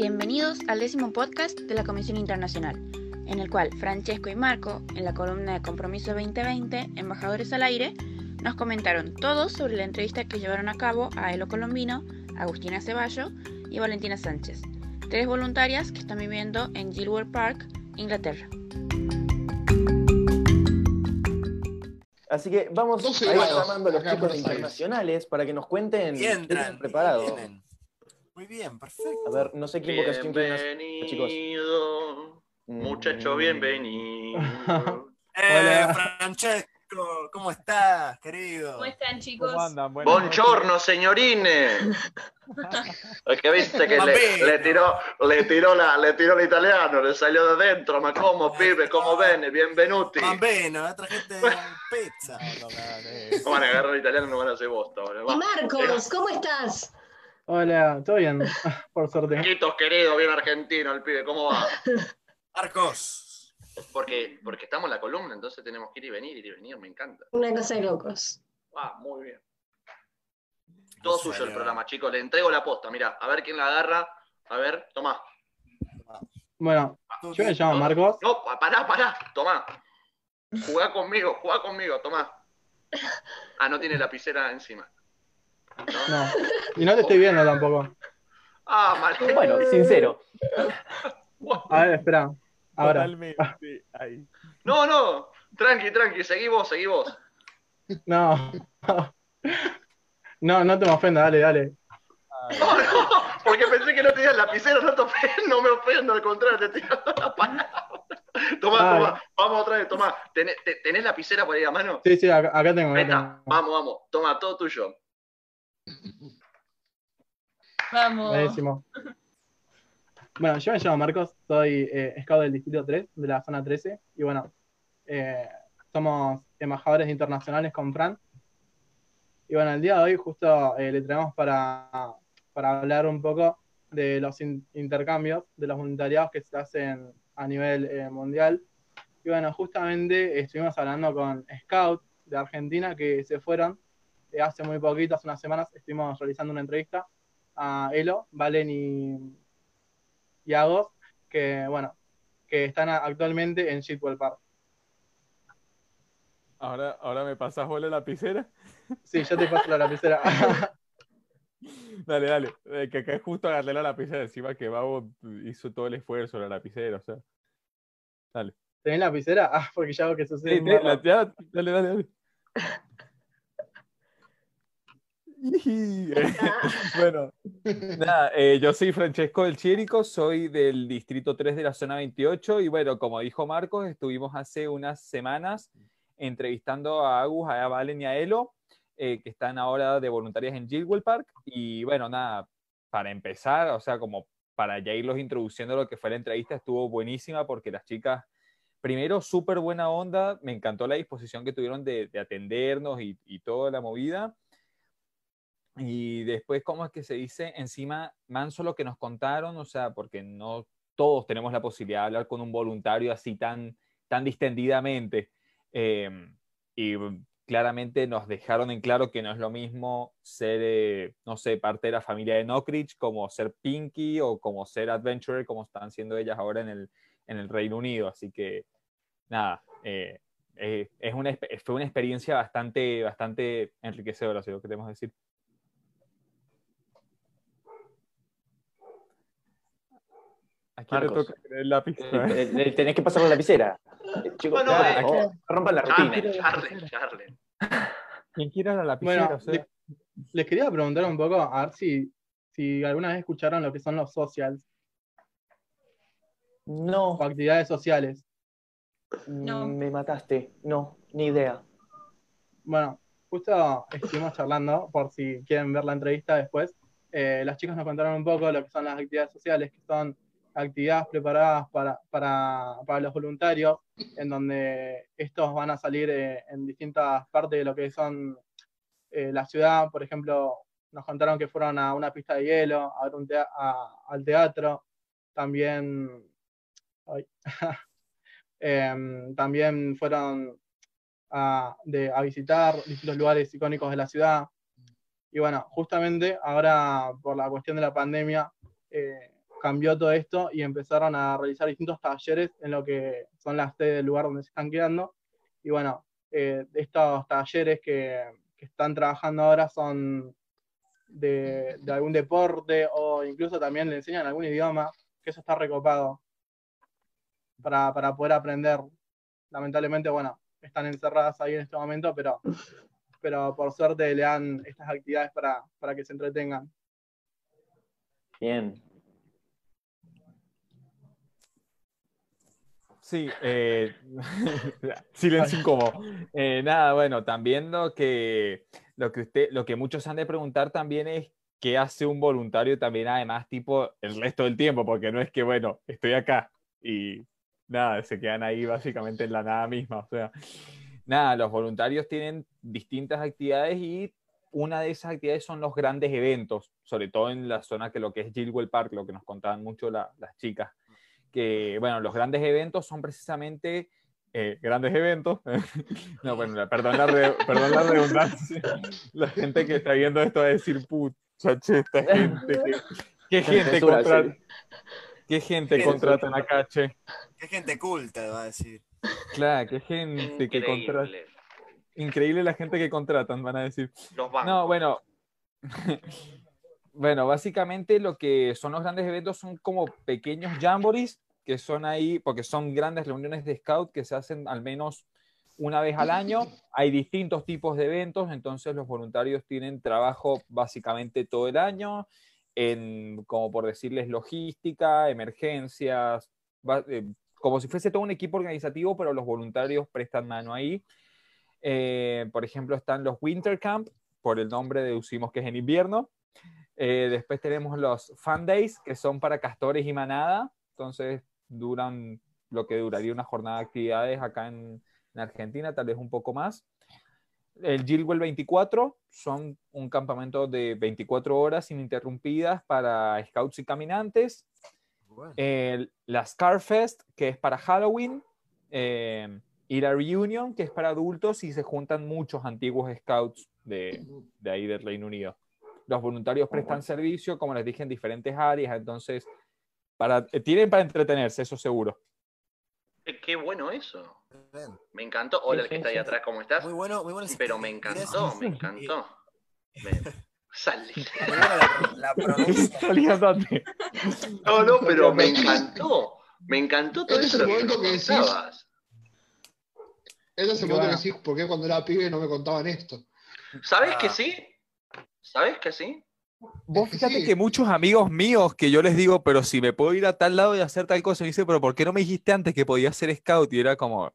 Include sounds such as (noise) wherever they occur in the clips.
Bienvenidos al décimo podcast de la Comisión Internacional, en el cual Francesco y Marco, en la columna de Compromiso 2020, Embajadores al Aire, nos comentaron todo sobre la entrevista que llevaron a cabo a Elo Colombino, Agustina Ceballo y Valentina Sánchez, tres voluntarias que están viviendo en Gilwell Park, Inglaterra. Así que vamos a ir llamando a los chicos internacionales para que nos cuenten qué Bien, tienen preparado. Bien, perfecto. A ver, no sé qué invocación hacer, chicos. Bienvenido, muchacho, Mm. bienvenido. (laughs) Eh. Francesco, ¿cómo estás, querido? ¿Cómo están, chicos? ¿Cómo andan? Buenas Buongiorno, signorine. (laughs) Es que viste que le, tiró, le tiró la, le tiró l'italiano, le salió de dentro, ma como pibe, como bene, benvenuti. Bambino, eh, trajiste (laughs) pizza. No van a agarrar l'italiano, no van a hacer bosta. va. Marcos, ¿cómo estás? Hola, ¿todo bien? (laughs) Por suerte. Marquitos, querido, bien argentino el pibe, ¿cómo va? (laughs) Marcos. Porque, porque estamos en la columna, entonces tenemos que ir y venir, ir y venir, me encanta. Una cosa de locos. Ah, muy bien. Todo suyo el programa, chicos. Le entrego la posta, mira, a ver quién la agarra. A ver, tomá. Bueno, yo me llamo Marcos. No, pa- pará, pará, tomá. Jugá conmigo, jugá conmigo, tomá. Ah, no tiene lapicera encima. ¿No? Y no te estoy viendo tampoco. Ah, mal. Bueno, sincero. A ver, espera. Ahora. Totalmente. Ahí. No, no. Tranqui, tranqui, seguí vos, seguí vos. No. No, no te me ofendas, dale, dale. No, no, porque pensé que no tenías lapicera, no te ofendo, no me ofendo, al contrario, te tiro la palabra. Tomá, tomá, vamos otra vez, tomá. ¿Tenés, te- tenés lapicera por ahí a mano? Sí, sí, acá, acá tengo, acá tengo. vamos, vamos, toma, todo tuyo. Vamos. Buenísimo. Bueno, yo me llamo Marcos, soy eh, scout del Distrito 3, de la zona 13, y bueno, eh, somos embajadores internacionales con Fran. Y bueno, el día de hoy justo eh, le traemos para, para hablar un poco de los in- intercambios, de los voluntariados que se hacen a nivel eh, mundial. Y bueno, justamente estuvimos hablando con Scout de Argentina que se fueron hace muy poquito, hace unas semanas, estuvimos realizando una entrevista a Elo, Valen y, y Agos, que bueno, que están actualmente en Shitwell Park. Ahora, ahora me pasas bola la lapicera. Sí, yo te paso la lapicera. (laughs) Dale, dale. Eh, que acá justo agarré la lapicera encima que Babo hizo todo el esfuerzo la lapicera, o sea. Dale. ¿Tenés lapicera? Ah, porque ya hago que sucede. Sí, sí, la- ya, dale, dale, dale. (laughs) (laughs) Bueno, nada, eh, yo soy Francesco del Chierico, soy del distrito 3 de la zona 28 y bueno, como dijo Marcos, estuvimos hace unas semanas entrevistando a Agus, a Valen y a Elo, eh, que están ahora de voluntarias en Gilwell Park y bueno, nada, para empezar, o sea, como para ya irlos introduciendo lo que fue la entrevista, estuvo buenísima porque las chicas primero, súper buena onda, me encantó la disposición que tuvieron de, de atendernos y, y toda la movida. Y después, ¿cómo es que se dice? Encima, manso lo que nos contaron, o sea, porque no todos tenemos la posibilidad de hablar con un voluntario así tan, tan distendidamente. Eh, y claramente nos dejaron en claro que no es lo mismo ser, eh, no sé, parte de la familia de Knockridge como ser Pinky o como ser Adventurer, como están siendo ellas ahora en el, en el Reino Unido. Así que, nada, eh, eh, es una, fue una experiencia bastante, bastante enriquecedora, si lo queremos decir. ¿A quién le toca el lápiz? Eh, eh, Tenés que pasar la lapicera. Eh, Chicos, Bueno, por eh, rompan la rutina. charlen, charlen. ¿Quién quiera la lapicera? Bueno, O sea, le- les quería preguntar un poco, a ver si, si alguna vez escucharon lo que son los socials No, o actividades sociales. No. me mataste. No, ni idea. Bueno, justo estuvimos charlando, por si quieren ver la entrevista después. Eh, las chicas nos contaron un poco lo que son las actividades sociales, que son actividades preparadas para, para, para los voluntarios, en donde estos van a salir eh, en distintas partes de lo que son eh, la ciudad. Por ejemplo, nos contaron que fueron a una pista de hielo, a un tea- a- al teatro, también, ay, (laughs) em, también fueron a, de- a visitar distintos lugares icónicos de la ciudad. Y bueno, justamente ahora por la cuestión de la pandemia, eh, cambió todo esto y empezaron a realizar distintos talleres en lo que son las sedes del lugar donde se están quedando. Y bueno, eh, estos talleres que, que están trabajando ahora son de, de algún deporte o incluso también le enseñan algún idioma, que eso está recopado para, para poder aprender. Lamentablemente, bueno, están encerradas ahí en este momento, pero, pero por suerte le dan estas actividades para, para que se entretengan. Bien. Sí, eh, (laughs) silencio incómodo. Eh, nada, bueno, también lo que, lo que usted, lo que muchos han de preguntar también es qué hace un voluntario también, además, tipo, el resto del tiempo, porque no es que, bueno, estoy acá y nada, se quedan ahí básicamente en la nada misma. O sea, nada, los voluntarios tienen distintas actividades y una de esas actividades son los grandes eventos, sobre todo en la zona que lo que es Gilwell Park, lo que nos contaban mucho la- las chicas que, bueno, los grandes eventos son precisamente eh, grandes eventos. (laughs) no, bueno, perdón la, re- perdón la redundancia. La gente que está viendo esto va a decir, pucha, che, esta (laughs) gente, ¿qué, qué gente Censura, contra- sí. ¿Qué gente contratan acá, che? Qué gente culta, va a decir. Claro, qué gente que contratan. Increíble. Increíble la gente que contratan, van a decir. Los bancos. No, bueno. Bueno, básicamente lo que son los grandes eventos son como pequeños jamborees que son ahí, porque son grandes reuniones de scout que se hacen al menos una vez al año. Hay distintos tipos de eventos, entonces los voluntarios tienen trabajo básicamente todo el año en, como por decirles, logística, emergencias, eh, como si fuese todo un equipo organizativo, pero los voluntarios prestan mano ahí. Eh, por ejemplo, están los Winter Camp, por el nombre deducimos que es en invierno. Eh, después tenemos los Fun Days, que son para castores y manada. Entonces duran lo que duraría una jornada de actividades acá en, en Argentina, tal vez un poco más. El Gilwell 24 son un campamento de 24 horas ininterrumpidas para scouts y caminantes. Bueno. El- la Scarfest, que es para Halloween. eh, y la Reunion, que es para adultos y se juntan muchos antiguos scouts de, de ahí del Reino Unido. Los voluntarios prestan servicio, como les dije, en diferentes áreas, entonces para, eh, tienen para entretenerse, eso seguro. Eh, Qué bueno eso. Bien. Me encantó. Hola, el que está ahí atrás, ¿cómo estás? Muy bueno, muy bueno. Pero me encantó, me encantó. Me- Salí. La, la. (laughs) No, no, pero me encantó. Me encantó todo Este es eso el que contabas. Ese es el momento que decís, ¿por qué cuando era pibe no me contaban esto? ¿Sabes que Ah. sí? ¿Sabes que sí? Vos fíjate sí. que muchos amigos míos que yo les digo, pero si me puedo ir a tal lado y hacer tal cosa, me dicen, pero ¿por qué no me dijiste antes que podía ser scout? Y era como,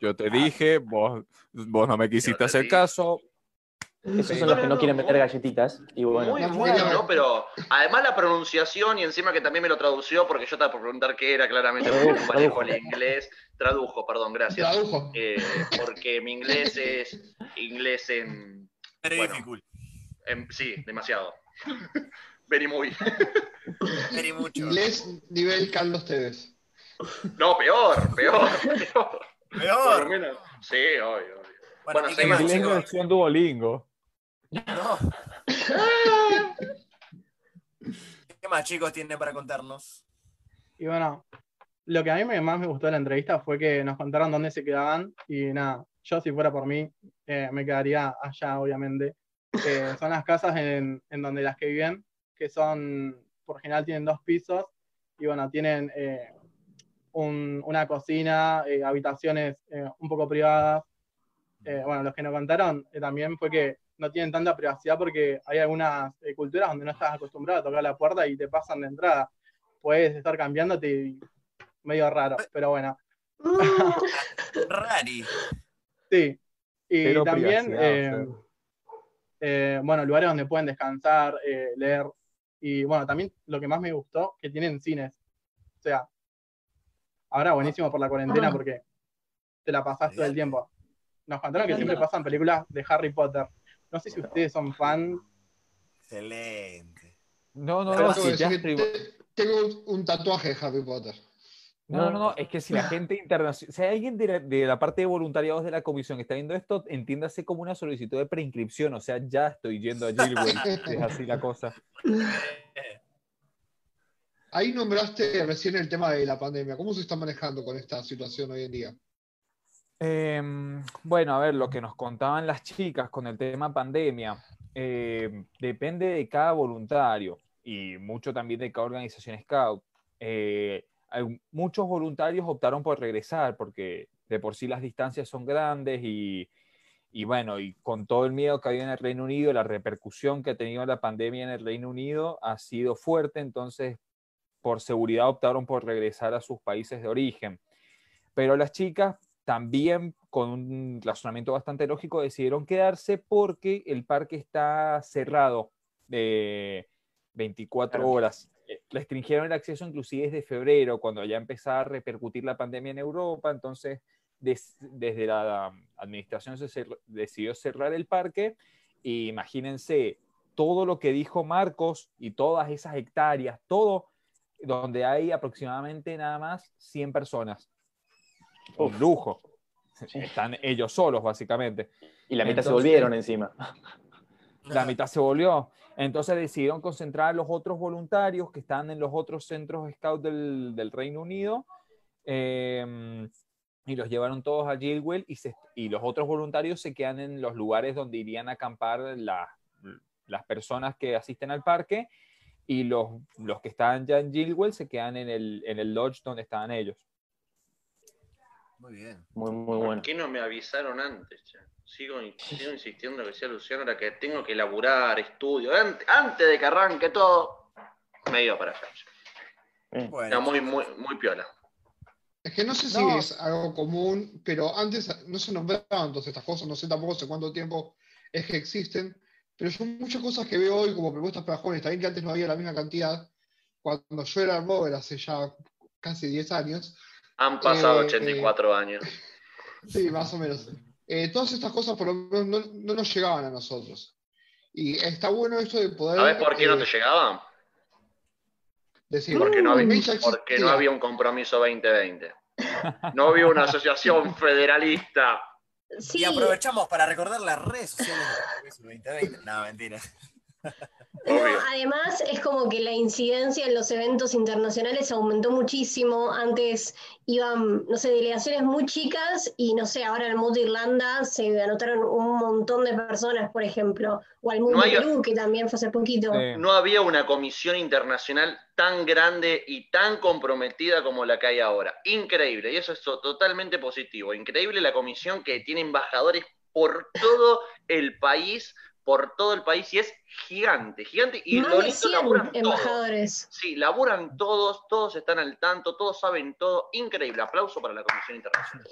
yo te dije, vos, vos no me quisiste te hacer dije. caso. Esos son los que no quieren meter galletitas. Y bueno, Muy no, bueno, ¿no? Pero además la pronunciación y encima que también me lo tradució porque yo estaba por preguntar qué era claramente porque manejo el inglés. Tradujo, perdón, gracias. Tradujo. Eh, porque mi inglés es inglés en, Bueno. En- sí, demasiado. (laughs) Very muy. (laughs) Very mucho. Inglés nivel Carlos Tevez. No, peor, peor, peor. Peor. menos. Sí, obvio, obvio. Bueno, Bueno, ¿y qué sí, más, Inglés chicos? versión Duolingo. No. ¿Qué más, chicos, tienen para contarnos? Y bueno, lo que a mí más me gustó de la entrevista fue que nos contaron dónde se quedaban y nada, yo si fuera por mí eh, me quedaría allá, obviamente. Son las casas en, en donde las que viven, que son, por general tienen dos pisos y bueno, tienen eh, un- una cocina, eh, habitaciones eh, un poco privadas. Eh, bueno, los que nos contaron eh, también fue que no tienen tanta privacidad porque hay algunas eh, culturas donde no estás acostumbrado a tocar la puerta y te pasan de entrada. Puedes estar cambiándote y medio raro, pero bueno, (laughs) Rari. sí. Y Pero también, eh, bueno, lugares donde pueden descansar, eh, leer. Y bueno, también lo que más me gustó, que tienen cines. O sea, ahora buenísimo por la cuarentena Ah. porque te la pasás todo el tiempo. Nos contaron que siempre pasan películas de Harry Potter. No sé si ustedes son fan. Excelente. No, no, no, tengo un tatuaje de Harry Potter. No, no, no, es que si la gente internacional, si hay alguien de la, de la parte de voluntariados de la comisión que está viendo esto, entiéndase como una solicitud de preinscripción, o sea, ya estoy yendo a Gilwell, (laughs) es así la cosa. Ahí nombraste recién el tema de la pandemia. ¿Cómo se está manejando con esta situación hoy en día? Em, bueno, a ver, lo que nos contaban las chicas con el tema pandemia, eh, depende de cada voluntario y mucho también de cada organización scout. Eh, muchos voluntarios optaron por regresar porque de por sí las distancias son grandes y, y bueno, y con todo el miedo que había en el Reino Unido, la repercusión que ha tenido la pandemia en el Reino Unido ha sido fuerte, entonces por seguridad optaron por regresar a sus países de origen. Pero las chicas también con un razonamiento bastante lógico decidieron quedarse porque el parque está cerrado de 24 Claro. horas. Restringieron el acceso inclusive desde febrero, cuando ya empezaba a repercutir la pandemia en Europa, entonces des- desde la administración se cer- decidió cerrar el parque y imagínense todo lo que dijo Marcos y todas esas hectáreas, todo donde hay aproximadamente nada más 100 personas. Un lujo. Sí. Están ellos solos, básicamente. Y la mitad se Entonces- volvieron encima. La mitad se volvió. Entonces decidieron concentrar a los otros voluntarios que están en los otros centros scout del, del Reino Unido eh, y los llevaron todos a Gilwell y, los otros voluntarios se quedan en los lugares donde irían a acampar la- las personas que asisten al parque y los, los que estaban ya en Gilwell se quedan en el, en el lodge donde estaban ellos. Muy bien. Muy, muy ¿Por bueno. qué no me avisaron antes? che? Sigo, sigo insistiendo en lo que decía Luciano, era que tengo que elaborar, estudio. Ant- Antes de que arranque todo, me iba para allá. che. Bueno, Era muy, muy, muy piola. Es que no sé si No. es algo común, pero antes no se nombraban todas estas cosas, no sé tampoco hace cuánto tiempo es que existen, pero son muchas cosas que veo hoy como propuestas para jóvenes, también que antes no había la misma cantidad. Cuando yo era Rover hace ya casi 10 años, Han pasado Eh, 84 años. (laughs) sí, más o menos, eh, todas estas cosas por lo menos no, no nos llegaban a nosotros. Y está bueno esto de poder ¿Sabes por qué no eh, te llegaban? decir, Porque no, había, "Mm, ya porque no existía". había un compromiso 2020. (laughs) No había una asociación federalista. Sí, Y aprovechamos para recordar las redes sociales del 2020. No, mentira. (laughs) No, además es como que la incidencia en los eventos internacionales aumentó muchísimo. Antes iban, no sé, delegaciones muy chicas y no sé, ahora al Mood de Irlanda se anotaron un montón de personas, por ejemplo. O al Mood No Perú, que también fue hace poquito. Sí. No había una comisión internacional tan grande y tan comprometida como la que hay ahora. Increíble, y eso es to- totalmente positivo. Increíble la comisión que tiene embajadores por todo el país, por todo el país, y es gigante, gigante. Y Más lo de lindo, 100 laburan todos. embajadores. Sí, laburan todos, todos están al tanto, todos saben todo. Increíble, aplauso para la Comisión Internacional.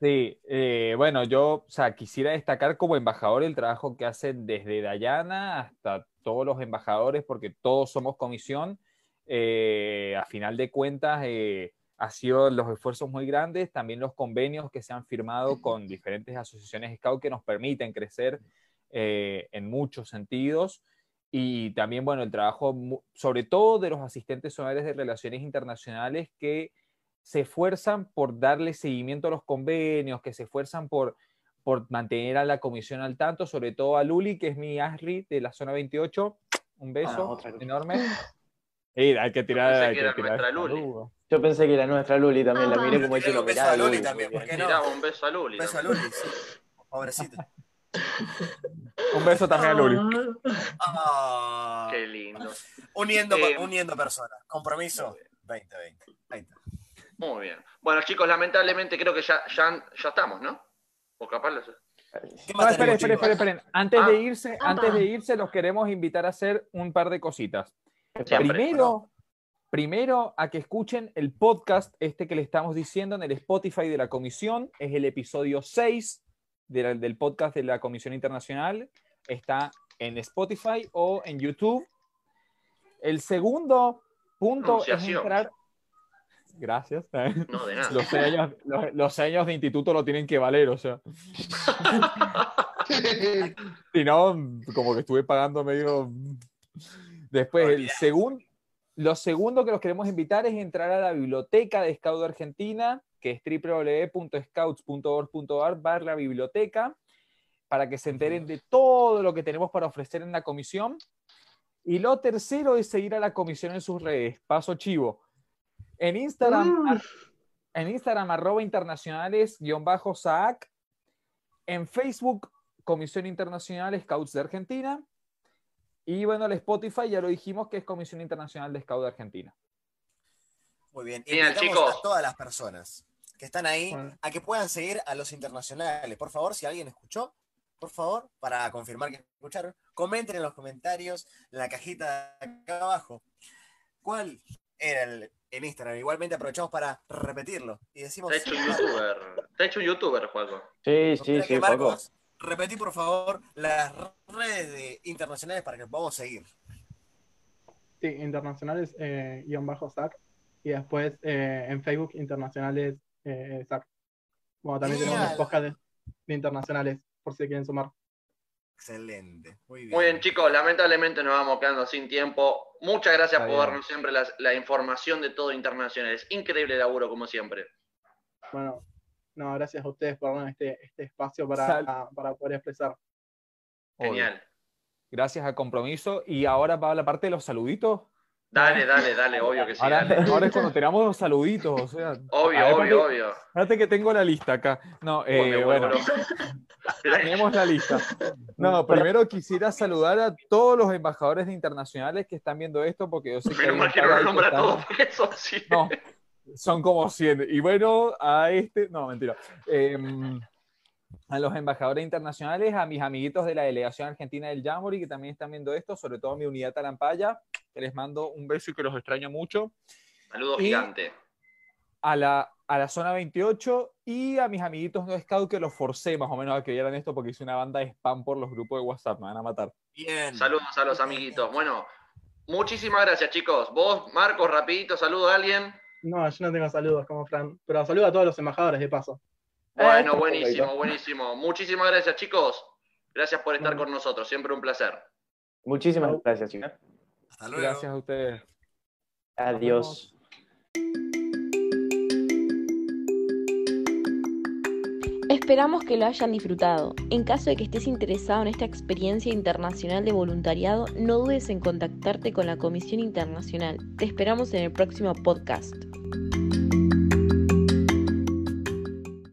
Sí, eh, bueno, yo o sea, quisiera destacar como embajador el trabajo que hacen desde Dayana hasta todos los embajadores, porque todos somos comisión. Eh, a final de cuentas, eh, ha sido los esfuerzos muy grandes, también los convenios que se han firmado con diferentes asociaciones Scout que nos permiten crecer eh, en muchos sentidos. Y también, bueno, el trabajo, sobre todo de los asistentes honorares de relaciones internacionales que se esfuerzan por darle seguimiento a los convenios, que se esfuerzan por, por mantener a la comisión al tanto, sobre todo a Luli, que es mi ASRI de la zona 28. Un beso Ah, otra Luli. enorme. (laughs) Hay que tirar, pensé hay que que era tirar nuestra Luli. luz. Yo pensé que era nuestra Luli también, la Apa. miré como diciendo, un beso a Luli también, un beso a Luli. Un beso a. Luli, sí. Pobrecito. (laughs) Un beso también a Luli. Ah, Qué lindo. uniendo, Eh, uniendo personas. Compromiso 2020. Ahí está. Muy bien. Bueno, chicos, lamentablemente creo que ya, ya, ya estamos, ¿no? O capaz los- ¿Qué No, más esperen, esperen, esperen, esperen. Antes Ah. de irse, Apa. antes de irse, los queremos invitar a hacer un par de cositas. Siempre. Primero, primero a que escuchen el podcast este que le estamos diciendo en el Spotify de la comisión. Es el episodio 6 del podcast de la Comisión Internacional. Está en Spotify o en YouTube. El segundo punto es Pronunciación. entrar. Gracias. No, de (laughs) nada. Los seis años, los, los seis años de instituto lo tienen que valer, o sea. (laughs) Si no, como que estuve pagando medio. Después, el segundo, lo segundo que los queremos invitar es entrar a la biblioteca de Scout Argentina, que es www.scouts.org.ar barra biblioteca, para que se enteren de todo lo que tenemos para ofrecer en la comisión. Y lo tercero es seguir a la comisión en sus redes. Paso chivo. En Instagram, en Instagram arroba internacionales guion bajo SAAC. En Facebook, Comisión Internacional Scouts de Argentina. Y bueno, el Spotify ya lo dijimos que es Comisión Internacional de Scouts de Argentina. Muy bien. Bien, chicos. a todas las personas que están ahí Bueno. a que puedan seguir a los internacionales. Por favor, si alguien escuchó, por favor, para confirmar que escucharon, comenten en los comentarios, en la cajita de acá abajo, cuál era el, el Instagram. Igualmente aprovechamos para repetirlo y decimos. Te ha hecho un youtuber. Te ha hecho un youtuber, Juaco. Sí, sí, sí. Marcos, repetí por favor las redes de- internacionales para que podamos seguir. Sí, internacionales eh, guion bajo SAC. Y después eh, en Facebook internacionales eh, SAC. Bueno, también tenemos Genial. los podcasts de, de internacionales, por si quieren sumar. Excelente. Muy bien. Muy bien, chicos, lamentablemente nos vamos quedando sin tiempo. Muchas gracias Está por bien. darnos siempre la, información de todo internacional. Es increíble laburo, como siempre. Bueno, no, gracias a ustedes por darnos este, este espacio para, Sal- para poder expresar. Obvio. Genial. Gracias al compromiso. Y ahora va la parte de los saluditos. Dale, dale, dale, obvio que sí. Ahora, dale. ahora es cuando tenemos los saluditos. O sea, Obvio, a ver, obvio, obvio. Espérate que tengo la lista acá. No, eh, bueno, (laughs) tenemos la lista. No, primero quisiera saludar a todos los embajadores internacionales que están viendo esto, porque yo sé que Menos mal que no nombra están- todos, porque son sí. No, son como 100. Y bueno, a este, no, mentira. Em, a los embajadores internacionales, a mis amiguitos de la delegación argentina del Jamboree que también están viendo esto, sobre todo a mi unidad Talampaya, que les mando un beso y que los extraño mucho. Saludo Y- gigante. A la, a la zona 28 y a mis amiguitos no scout que los forcé más o menos a que vieran esto porque hice una banda de spam por los grupos de WhatsApp, me van a matar. Bien. Saludos a los amiguitos. Bueno, muchísimas gracias, chicos. Vos, Marcos, rapidito, saludo a alguien. No, yo no tengo saludos como Fran, pero saludo a todos los embajadores de paso. Bueno, buenísimo, buenísimo. Muchísimas gracias, chicos. Gracias por estar con nosotros. Siempre un placer. Muchísimas gracias, chicos. Hasta luego. Gracias a ustedes. Adiós. Esperamos que lo hayan disfrutado. En caso de que estés interesado en esta experiencia internacional de voluntariado, no dudes en contactarte con la Comisión Internacional. Te esperamos en el próximo podcast.